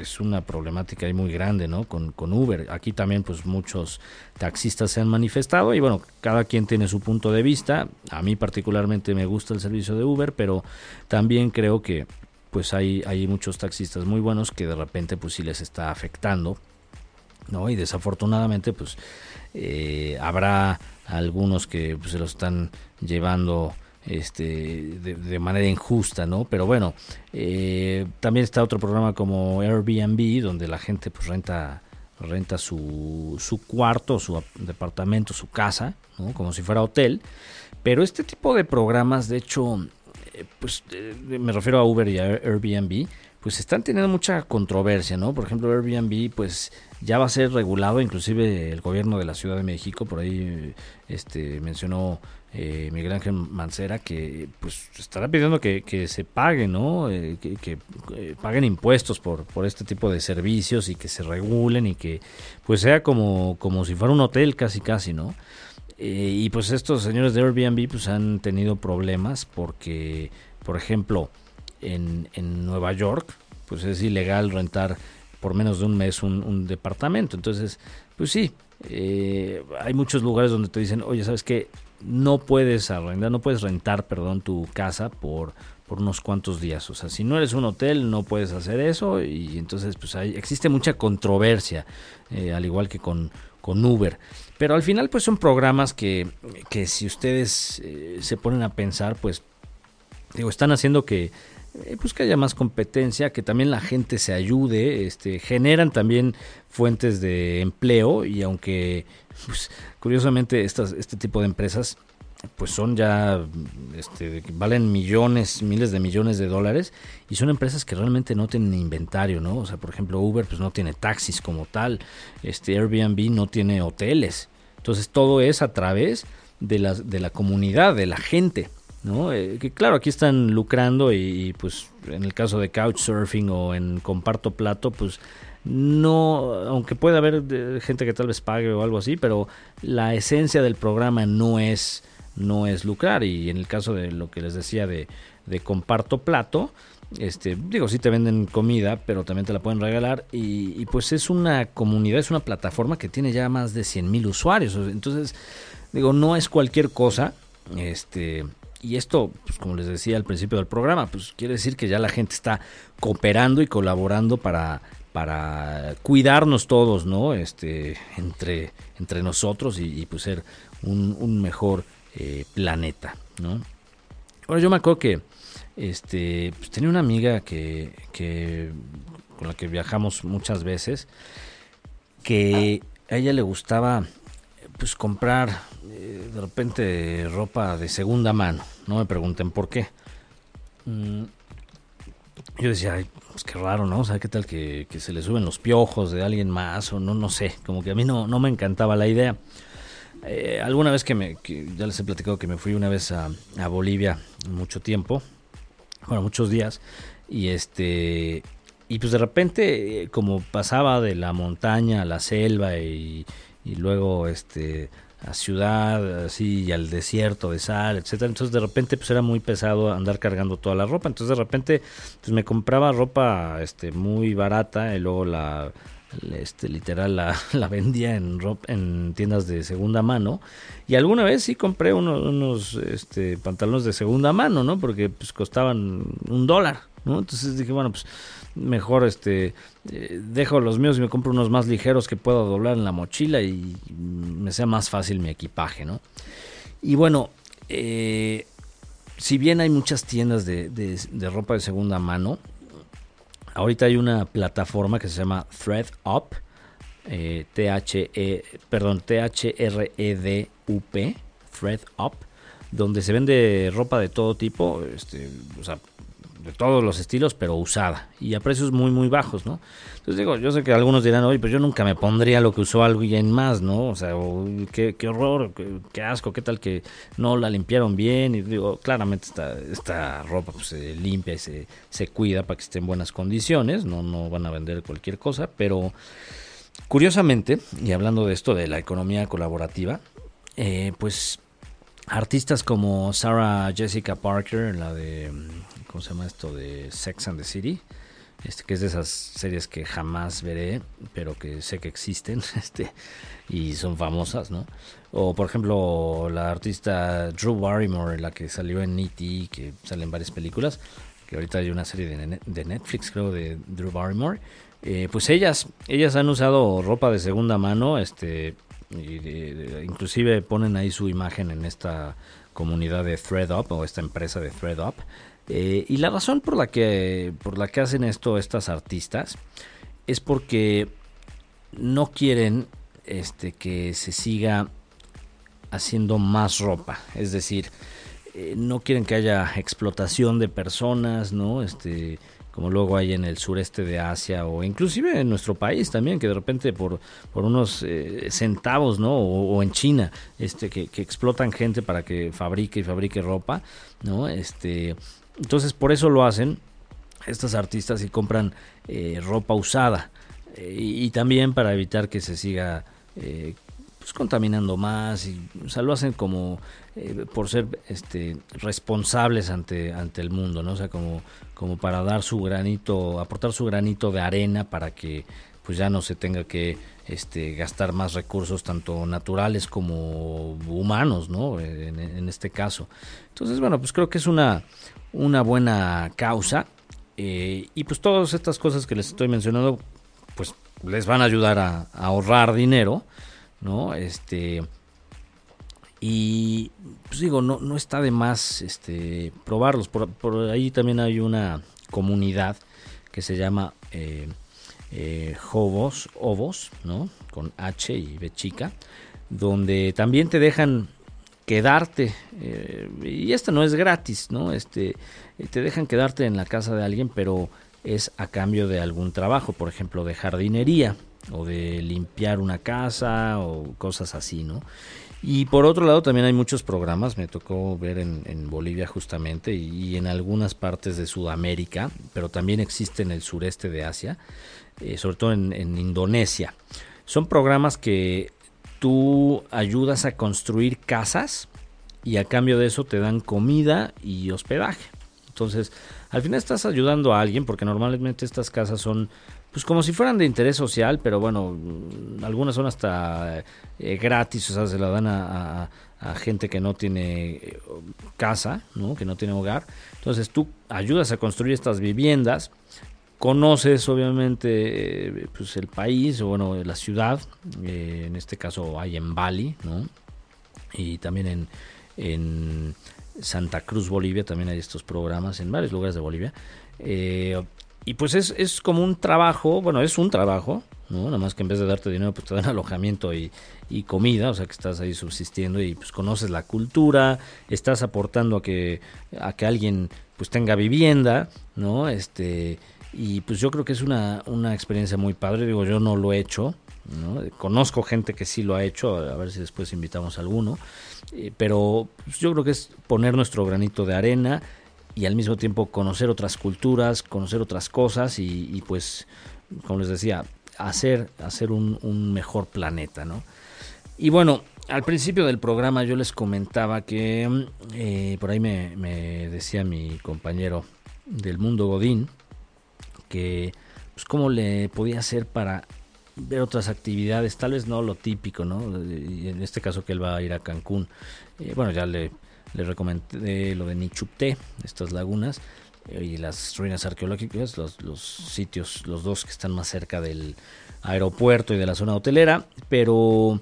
es una problemática muy grande, ¿no? Con, con Uber. Aquí también pues muchos taxistas se han manifestado y bueno, cada quien tiene su punto de vista. A mí particularmente me gusta el servicio de Uber, pero también creo que pues hay, hay muchos taxistas muy buenos que de repente pues sí les está afectando, ¿no? Y desafortunadamente pues eh, habrá algunos que pues, se lo están llevando este de, manera injusta, ¿no? Pero bueno, eh, también está otro programa como Airbnb donde la gente pues renta renta su, su cuarto, su departamento, su casa, ¿no? Como si fuera hotel. Pero este tipo de programas, de hecho, pues eh, me refiero a Uber y a Airbnb, pues están teniendo mucha controversia, ¿no? Por ejemplo, Airbnb, pues ya va a ser regulado, inclusive el gobierno de la Ciudad de México, por ahí este, mencionó eh, Miguel Ángel Mancera que pues estará pidiendo que, se pague, ¿no? que, paguen impuestos por, por este tipo de servicios y que se regulen y que pues sea como, como si fuera un hotel casi casi, ¿no? Eh, y pues estos señores de Airbnb pues han tenido problemas porque, por ejemplo, en, en Nueva York, pues es ilegal rentar por menos de un mes un, departamento. Entonces, pues sí, eh, hay muchos lugares donde te dicen, oye, ¿sabes qué? No puedes arrendar, no puedes rentar, perdón, tu casa por, por unos cuantos días. O sea, si no eres un hotel, no puedes hacer eso. Y entonces, pues hay, existe mucha controversia, eh, al igual que con, con Uber. Pero al final pues son programas que, que si ustedes eh, se ponen a pensar pues digo, están haciendo que eh, pues que haya más competencia, que también la gente se ayude, este, generan también fuentes de empleo y aunque pues, curiosamente estas, este tipo de empresas pues son ya, este, valen millones, miles de millones de dólares y son empresas que realmente no tienen inventario, ¿no? O sea, por ejemplo, Uber pues no tiene taxis como tal, este Airbnb no tiene hoteles. Entonces todo es a través de la, de la comunidad, de la gente, ¿no? Eh, que claro, aquí están lucrando y, pues en el caso de Couchsurfing o en Comparto Plato, pues no, aunque pueda haber eh, gente que tal vez pague o algo así, pero la esencia del programa no es no es lucrar. Y en el caso de lo que les decía de, comparto plato, este, digo, sí te venden comida, pero también te la pueden regalar. Y, pues es una comunidad, es una plataforma que tiene ya más de 100 mil usuarios. Entonces, digo, no es cualquier cosa. Este, y esto, pues como les decía al principio del programa, pues quiere decir que ya la gente está cooperando y colaborando para, cuidarnos todos, ¿no? Este, entre, entre nosotros y, pues ser un mejor eh, planeta, ¿no? Ahora yo me acuerdo que este, pues, tenía una amiga que, con la que viajamos muchas veces, que a ella le gustaba pues comprar eh, de repente ropa de segunda mano, no me pregunten por qué. Mm, yo decía, ay, pues qué raro, ¿no? O sea, qué tal que, que, se le suben los piojos de alguien más o no, no sé, como que a mí no, no me encantaba la idea. Eh, alguna vez que me, ya les he platicado que me fui una vez a, Bolivia mucho tiempo, bueno, muchos días, y este, y pues de repente, eh, como pasaba de la montaña a la selva y, y luego este a ciudad, así, y al desierto de sal, etcétera. Entonces de repente pues era muy pesado andar cargando toda la ropa. Entonces de repente pues me compraba ropa este muy barata y luego la este, literal la, vendía en, en tiendas de segunda mano y alguna vez sí compré unos, este, pantalones de segunda mano, ¿no? Porque pues costaban un dólar, ¿no? Entonces dije, bueno, pues mejor este eh, dejo los míos y me compro unos más ligeros que puedo doblar en la mochila y me sea más fácil mi equipaje, ¿no? Y bueno, eh, si bien hay muchas tiendas de ropa de segunda mano, ahorita hay una plataforma que se llama ThreadUp, eh, T-H-E, perdón, T-H-R-E-D-U-P, ThreadUp, donde se vende ropa de todo tipo, este, o sea, todos los estilos, pero usada y a precios muy, muy bajos, ¿no? Entonces digo, yo sé que algunos dirán, oye, pues yo nunca me pondría lo que usó alguien más, ¿no? O sea, qué, qué, horror, qué, asco, qué tal que no la limpiaron bien. Y digo, claramente esta, esta ropa pues, se limpia y se, se cuida para que esté en buenas condiciones, no, no van a vender cualquier cosa, pero curiosamente, y hablando de esto de la economía colaborativa, eh, pues artistas como Sarah Jessica Parker, la de, ¿cómo se llama esto? De Sex and the City, este, que es de esas series que jamás veré, pero que sé que existen este, y son famosas, ¿no? O por ejemplo la artista Drew Barrymore, la que salió en E.T., que sale en varias películas, que ahorita hay una serie de, Netflix, creo, de Drew Barrymore. Eh, pues ellas, ellas han usado ropa de segunda mano, este, y inclusive ponen ahí su imagen en esta comunidad de ThreadUp o esta empresa de ThreadUp. Eh, y la razón por la que por la que hacen esto estas artistas es porque no quieren este que se siga haciendo más ropa, es decir, eh, no quieren que haya explotación de personas, ¿no? Este como luego hay en el sureste de Asia o inclusive en nuestro país también, que de repente por, por unos eh, centavos, ¿no? O, en China, este, que, explotan gente para que fabrique y fabrique ropa, ¿no? Este, entonces por eso lo hacen estas artistas y compran eh, ropa usada eh, y, también para evitar que se siga pues, contaminando más y o sea lo hacen como por ser este responsables ante ante el mundo no o sea como como para dar su granito, aportar su granito de arena para que pues ya no se tenga que este, gastar más recursos tanto naturales como humanos, ¿no? En, este caso. Entonces, bueno, pues creo que es una, una buena causa eh, y pues todas estas cosas que les estoy mencionando, pues les van a ayudar a, ahorrar dinero, ¿no? Este y pues digo, no, no está de más este, probarlos. Por, ahí también hay una comunidad que se llama eh, eh Ovos, ¿no? Con H y B chica, donde también te dejan quedarte, eh, y esta no es gratis, ¿no? Este, te dejan quedarte en la casa de alguien, pero es a cambio de algún trabajo, por ejemplo, de jardinería o de limpiar una casa o cosas así, ¿no? Y por otro lado también hay muchos programas, me tocó ver en, Bolivia justamente y, en algunas partes de Sudamérica, pero también existe en el sureste de Asia, eh, sobre todo en, en Indonesia. Son programas que tú ayudas a construir casas y a cambio de eso te dan comida y hospedaje. Entonces, al final estás ayudando a alguien porque normalmente estas casas son pues como si fueran de interés social, pero bueno, mm, algunas son hasta eh, gratis, o sea, se la dan a, gente que no tiene eh, casa, ¿no? que no tiene hogar. Entonces tú ayudas a construir estas viviendas, conoces obviamente eh, pues el país, o bueno, la ciudad, en este caso hay en Bali, ¿no? y también en, en Santa Cruz, Bolivia, también hay estos programas en varios lugares de Bolivia. Eh, y pues es, es como un trabajo, bueno, es un trabajo, ¿no? Nada más que en vez de darte dinero, pues te dan alojamiento y, y comida, o sea que estás ahí subsistiendo y pues conoces la cultura, estás aportando a que, a que alguien pues tenga vivienda, ¿no? Este, y pues yo creo que es una, una experiencia muy padre, digo, yo no lo he hecho, ¿no? Conozco gente que sí lo ha hecho, a ver si después invitamos a alguno, eh, pero pues, yo creo que es poner nuestro granito de arena, y al mismo tiempo conocer otras culturas, conocer otras cosas y, pues, como les decía, hacer, hacer un, mejor planeta, ¿no? Y bueno, al principio del programa yo les comentaba que eh, por ahí me, decía mi compañero del mundo Godín que pues cómo le podía hacer para ver otras actividades, tal vez no lo típico, ¿no? En este caso que él va a ir a Cancún. Eh, bueno, ya le le recomendé lo de Nichupté, estas lagunas eh, y las ruinas arqueológicas, los, sitios, los dos que están más cerca del aeropuerto y de la zona hotelera, pero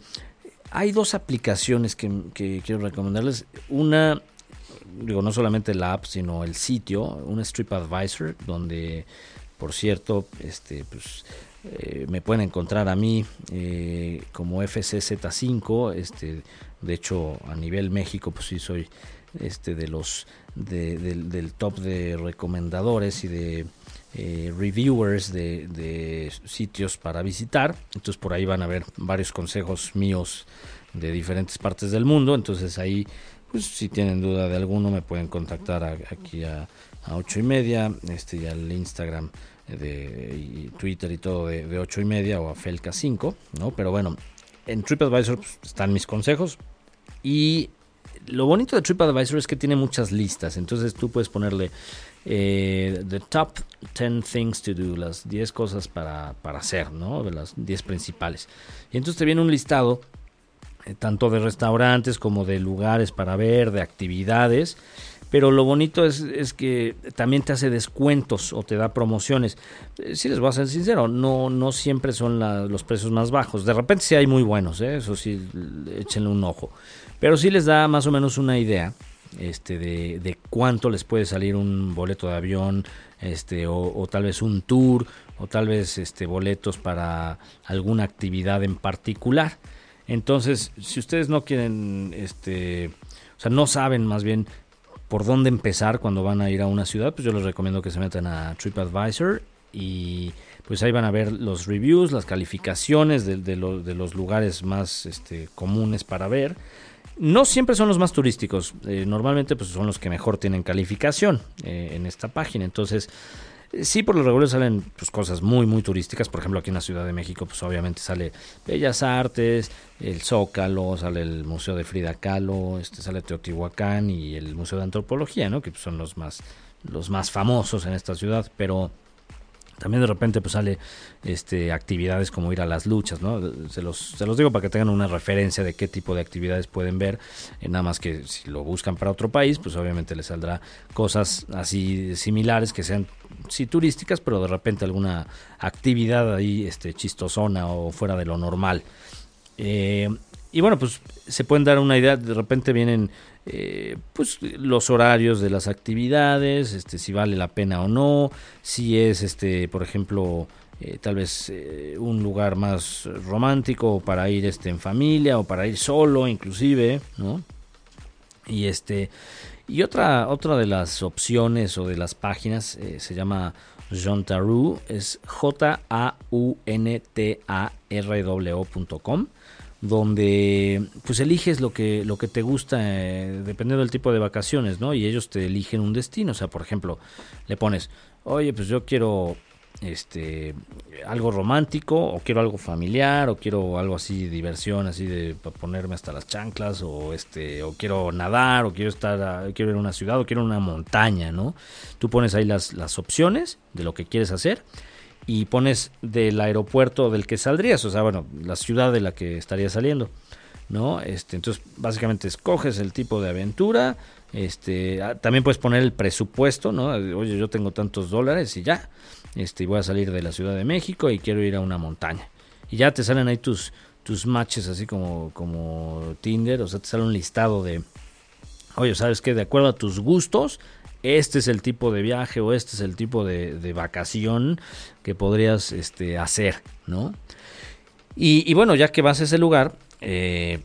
hay dos aplicaciones que, quiero recomendarles. Una, digo, no solamente la app, sino el sitio, un TripAdvisor, donde, por cierto, este, pues, eh, me pueden encontrar a mí eh, como FCZ5, este, de hecho a nivel México pues sí soy este de los del, top de recomendadores y de eh, reviewers de, sitios para visitar. Entonces por ahí van a ver varios consejos míos de diferentes partes del mundo. Entonces ahí, pues si tienen duda de alguno, me pueden contactar aquí a, a ocho y media, este y al Instagram de Twitter y todo de, de 8 y media o a Felca 5, ¿no? Pero bueno, en TripAdvisor pues, están mis consejos y lo bonito de TripAdvisor es que tiene muchas listas, entonces tú puedes ponerle eh, the top 10 things to do, las 10 cosas para, para hacer, ¿no? De las 10 principales. Y entonces te viene un listado eh, tanto de restaurantes como de lugares para ver, de actividades. Pero lo bonito es, es, que también te hace descuentos o te da promociones. Eh, si les voy a ser sincero, no, no siempre son los precios más bajos. De repente sí hay muy buenos, eso sí, échenle un ojo. Pero sí les da más o menos una idea este, de, de cuánto les puede salir un boleto de avión, este, o, tal vez un tour, o tal vez este, boletos para alguna actividad en particular. Entonces, si ustedes no quieren, este, o sea, no saben más bien por dónde empezar cuando van a ir a una ciudad, pues yo les recomiendo que se metan a TripAdvisor y pues ahí van a ver los reviews, las calificaciones de, los lugares más este, comunes para ver no siempre son los más turísticos, eh, normalmente pues son los que mejor tienen calificación eh, en esta página. Entonces, sí, por lo regular salen pues, cosas muy, muy turísticas. Por ejemplo, aquí en la Ciudad de México, pues obviamente sale Bellas Artes, el Zócalo, sale el Museo de Frida Kahlo, este, sale Teotihuacán y el Museo de Antropología, ¿no? Que pues, son los más, los más famosos en esta ciudad, pero también de repente pues sale este actividades como ir a las luchas, ¿no? Se los, se los digo para que tengan una referencia de qué tipo de actividades pueden ver. Eh, nada más que si lo buscan para otro país, pues obviamente les saldrá cosas así similares que sean sí turísticas, pero de repente alguna actividad ahí este chistosona o fuera de lo normal. Eh, y bueno, pues se pueden dar una idea, de repente vienen eh, pues los horarios de las actividades, este, si vale la pena o no, si es este, por ejemplo, eh, tal vez eh, un lugar más romántico para ir este en familia o para ir solo inclusive, ¿no? Y este y otra otra de las opciones o de las páginas se llama Jontaru, es J A U N T A R W.com donde pues eliges lo que lo que te gusta eh, dependiendo del tipo de vacaciones, ¿no? Y ellos te eligen un destino, o sea, por ejemplo, le pones, "Oye, pues yo quiero este algo romántico o quiero algo familiar o quiero algo así diversión así de ponerme hasta las chanclas o este o quiero nadar o quiero estar quiero ir a una ciudad o quiero una montaña no tú pones ahí las, las opciones de lo que quieres hacer y pones del aeropuerto del que saldrías, o sea, bueno, la ciudad de la que estarías saliendo, ¿no? Este, entonces, básicamente escoges el tipo de aventura, este, ah, también puedes poner el presupuesto, ¿no? Oye, yo tengo tantos dólares y ya, este, voy a salir de la Ciudad de México y quiero ir a una montaña. Y ya te salen ahí tus, tus matches así como, como Tinder, o sea, te sale un listado de, oye, ¿sabes qué? De acuerdo a tus gustos, este es el tipo de viaje o este es el tipo de, vacación que podrías este, hacer, ¿no? Y, bueno, ya que vas a ese lugar, eh,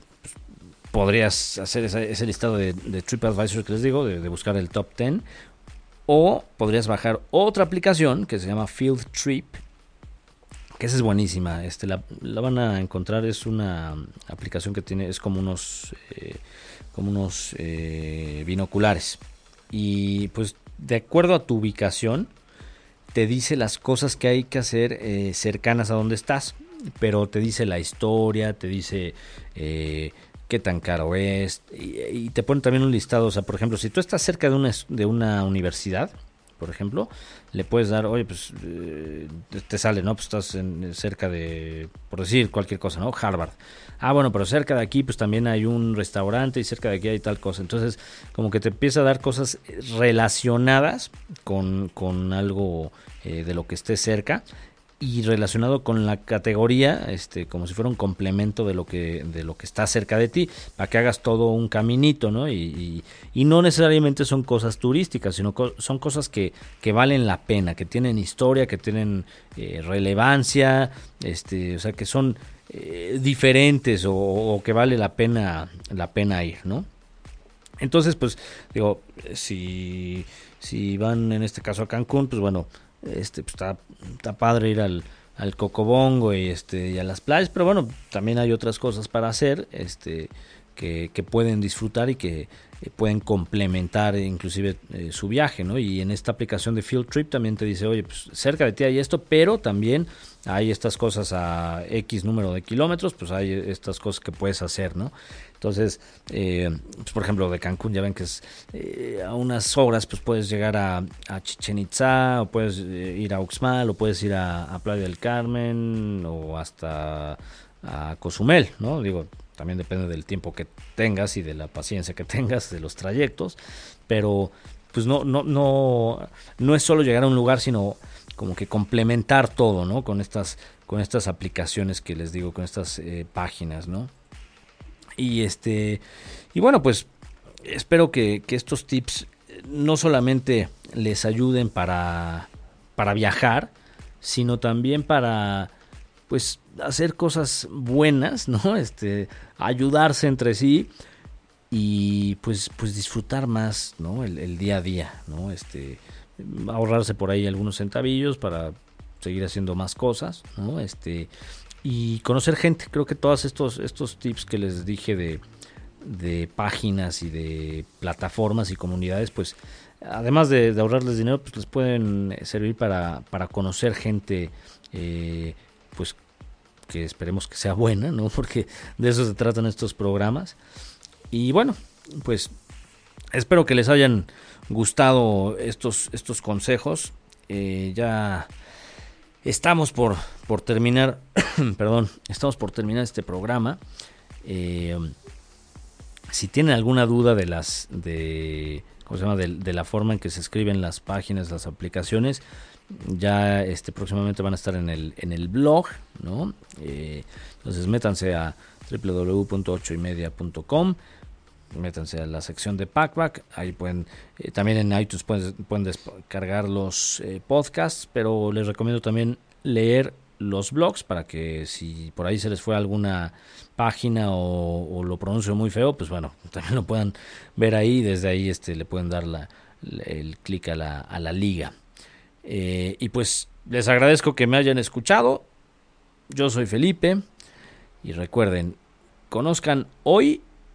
podrías hacer ese, listado de, TripAdvisor que les digo, de, buscar el top 10, o podrías bajar otra aplicación que se llama Field Trip, que esa es buenísima. Este, la, van a encontrar, es una aplicación que tiene, es como unos, eh, como unos eh, binoculares y pues de acuerdo a tu ubicación te dice las cosas que hay que hacer eh, cercanas a donde estás, pero te dice la historia, te dice eh, qué tan caro es y, te pone también un listado, o sea, por ejemplo, si tú estás cerca de una, de una universidad, por ejemplo, le puedes dar, oye, pues eh, te sale, ¿no? Pues estás en, cerca de, por decir cualquier cosa, ¿no? Harvard. Ah, bueno, pero cerca de aquí, pues también hay un restaurante y cerca de aquí hay tal cosa. Entonces, como que te empieza a dar cosas relacionadas con, con algo eh, de lo que esté cerca. Y relacionado con la categoría, este, como si fuera un complemento de lo que, de lo que está cerca de ti, para que hagas todo un caminito, ¿no? Y, y, no necesariamente son cosas turísticas, sino son cosas que, que, valen la pena, que tienen historia, que tienen eh, relevancia, este, o sea, que son eh, diferentes o, o, que vale la pena, la pena ir, ¿no? Entonces, pues, digo, si, si van en este caso a Cancún, pues bueno, este pues está, está padre ir al, al Cocobongo y este y a las playas, pero bueno, también hay otras cosas para hacer, este que, que pueden disfrutar y que eh, pueden complementar inclusive eh, su viaje, ¿no? Y en esta aplicación de Field Trip también te dice, oye, pues cerca de ti hay esto, pero también hay estas cosas a X número de kilómetros, pues hay estas cosas que puedes hacer, ¿no? Entonces, eh, pues por ejemplo, de Cancún ya ven que es eh, a unas horas, pues puedes llegar a, a Chichen Itza, o puedes eh, ir a Uxmal, o puedes ir a, Playa del Carmen, o hasta a Cozumel, ¿no? Digo, también depende del tiempo que tengas y de la paciencia que tengas de los trayectos, pero pues no, no, no, no es solo llegar a un lugar, sino como que complementar todo, ¿no? Con estas, con estas aplicaciones que les digo, con estas páginas, ¿no? Y este. Y bueno, pues espero que, estos tips no solamente les ayuden para, para viajar, sino también para pues hacer cosas buenas, ¿no? Este, ayudarse entre sí y pues, pues disfrutar más, ¿no? El, el, día a día, ¿no? Este, ahorrarse por ahí algunos centavillos para seguir haciendo más cosas, ¿no? Este, y conocer gente. Creo que todos estos, estos tips que les dije de, de páginas y de plataformas y comunidades, pues además de, ahorrarles dinero, pues les pueden servir para, para conocer gente, eh, pues que esperemos que sea buena, ¿no? Porque de eso se tratan estos programas. Y bueno, pues espero que les hayan gustado estos, estos consejos. Eh, ya Estamos por, por terminar, perdón, estamos por terminar este programa. Eh, si tienen alguna duda de las de ¿cómo se llama? De, la forma en que se escriben las páginas, las aplicaciones, ya este próximamente van a estar en el en el blog, ¿no? Eh, entonces métanse a www.ochoymedia.com métanse a la sección de Packback, ahí pueden, eh, también en iTunes pueden, pueden descargar los eh, podcasts, pero les recomiendo también leer los blogs para que si por ahí se les fue alguna página o, lo pronuncio muy feo, pues bueno, también lo puedan ver ahí, desde ahí este, le pueden dar la, el clic a la, a la liga. Eh, y pues les agradezco que me hayan escuchado, yo soy Felipe y recuerden, conozcan hoy